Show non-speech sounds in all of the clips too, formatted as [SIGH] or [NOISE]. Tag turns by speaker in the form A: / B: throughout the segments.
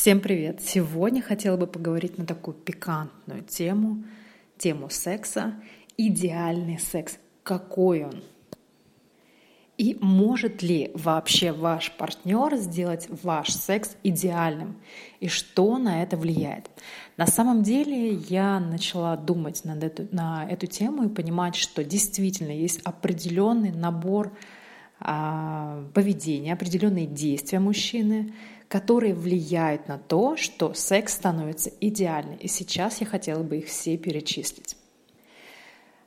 A: Всем привет! Сегодня хотела бы поговорить на такую пикантную тему, тему секса. Идеальный секс. Какой он? И может ли вообще ваш партнер сделать ваш секс идеальным? И что на это влияет? На самом деле я начала думать над эту, на эту тему и понимать, что действительно есть определенный набор а, поведения, определенные действия мужчины, которые влияют на то, что секс становится идеальным. И сейчас я хотела бы их все перечислить.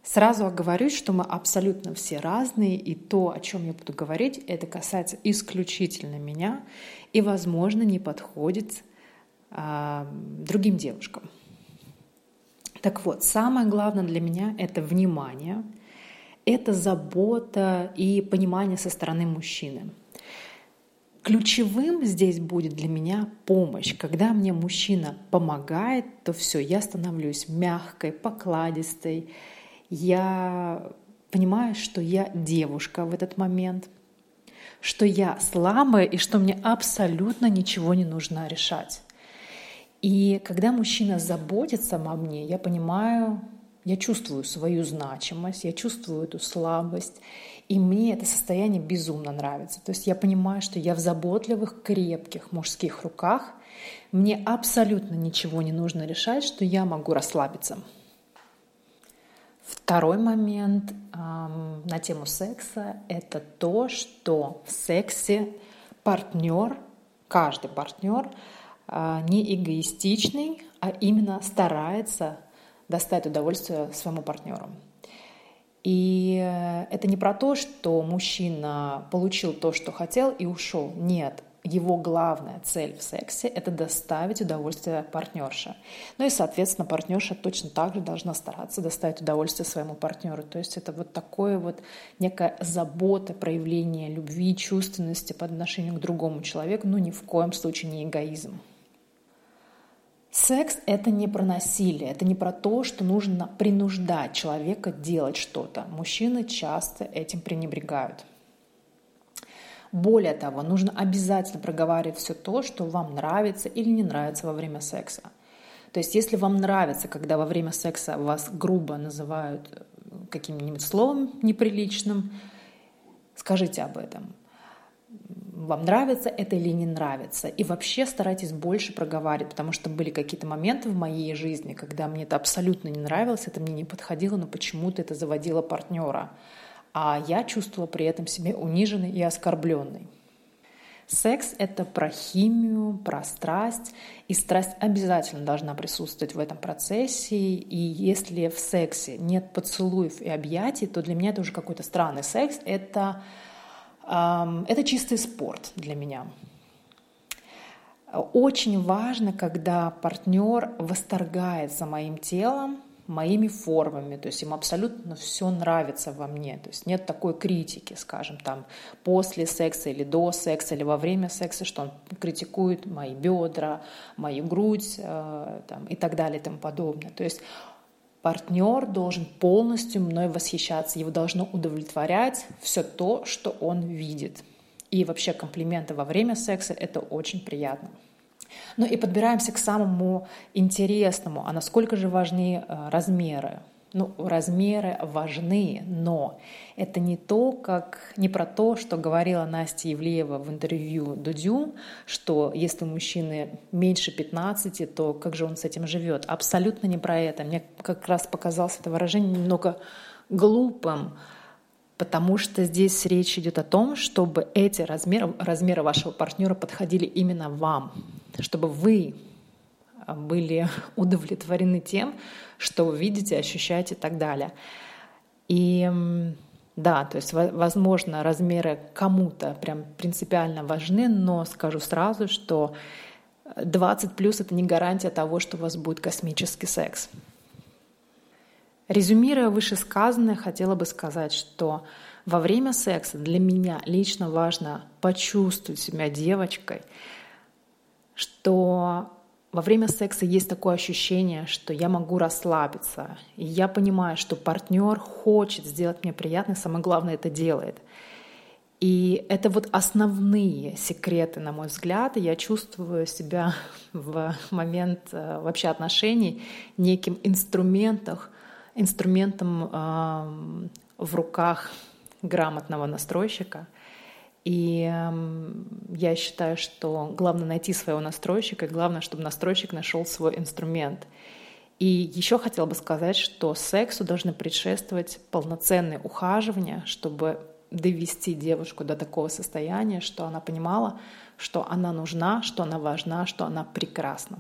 A: Сразу оговорюсь, что мы абсолютно все разные, и то, о чем я буду говорить, это касается исключительно меня и, возможно, не подходит а, другим девушкам. Так вот, самое главное для меня — это внимание, это забота и понимание со стороны мужчины — Ключевым здесь будет для меня помощь. Когда мне мужчина помогает, то все, я становлюсь мягкой, покладистой. Я понимаю, что я девушка в этот момент, что я слабая и что мне абсолютно ничего не нужно решать. И когда мужчина заботится обо мне, я понимаю, я чувствую свою значимость, я чувствую эту слабость, и мне это состояние безумно нравится. То есть я понимаю, что я в заботливых, крепких мужских руках. Мне абсолютно ничего не нужно решать, что я могу расслабиться. Второй момент эм, на тему секса — это то, что в сексе партнер, каждый партнер э, не эгоистичный, а именно старается достать удовольствие своему партнеру. И э, это не про то, что мужчина получил то, что хотел и ушел. Нет, его главная цель в сексе — это доставить удовольствие партнерше. Ну и, соответственно, партнерша точно так же должна стараться доставить удовольствие своему партнеру. То есть это вот такое вот некая забота, проявление любви, чувственности по отношению к другому человеку, но ни в коем случае не эгоизм. Секс — это не про насилие, это не про то, что нужно принуждать человека делать что-то. Мужчины часто этим пренебрегают. Более того, нужно обязательно проговаривать все то, что вам нравится или не нравится во время секса. То есть если вам нравится, когда во время секса вас грубо называют каким-нибудь словом неприличным, скажите об этом вам нравится это или не нравится. И вообще старайтесь больше проговаривать, потому что были какие-то моменты в моей жизни, когда мне это абсолютно не нравилось, это мне не подходило, но почему-то это заводило партнера. А я чувствовала при этом себя униженной и оскорбленной. Секс — это про химию, про страсть, и страсть обязательно должна присутствовать в этом процессе. И если в сексе нет поцелуев и объятий, то для меня это уже какой-то странный секс. Это это чистый спорт для меня. Очень важно, когда партнер восторгается моим телом, моими формами, то есть им абсолютно все нравится во мне, то есть нет такой критики, скажем, там после секса или до секса или во время секса, что он критикует мои бедра, мою грудь э, там, и так далее и тому подобное. То есть партнер должен полностью мной восхищаться, его должно удовлетворять все то, что он видит. И вообще комплименты во время секса — это очень приятно. Ну и подбираемся к самому интересному, а насколько же важны э, размеры ну, размеры важны, но это не то, как не про то, что говорила Настя Евлеева в интервью Дудю, что если мужчины меньше 15, то как же он с этим живет? Абсолютно не про это. Мне как раз показалось это выражение немного глупым, потому что здесь речь идет о том, чтобы эти размеры, размеры вашего партнера подходили именно вам, чтобы вы были [LAUGHS] удовлетворены тем, что вы видите, ощущаете и так далее. И да, то есть, возможно, размеры кому-то прям принципиально важны, но скажу сразу, что 20 плюс это не гарантия того, что у вас будет космический секс. Резюмируя вышесказанное, хотела бы сказать, что во время секса для меня лично важно почувствовать себя девочкой, что во время секса есть такое ощущение, что я могу расслабиться. И я понимаю, что партнер хочет сделать мне приятно, и самое главное это делает. И это вот основные секреты, на мой взгляд. Я чувствую себя [LAUGHS] в момент э, вообще отношений неким инструментом, инструментом в руках грамотного настройщика. И э, я считаю, что главное найти своего настройщика, и главное, чтобы настройщик нашел свой инструмент. И еще хотела бы сказать, что сексу должны предшествовать полноценные ухаживания, чтобы довести девушку до такого состояния, что она понимала, что она нужна, что она важна, что она прекрасна.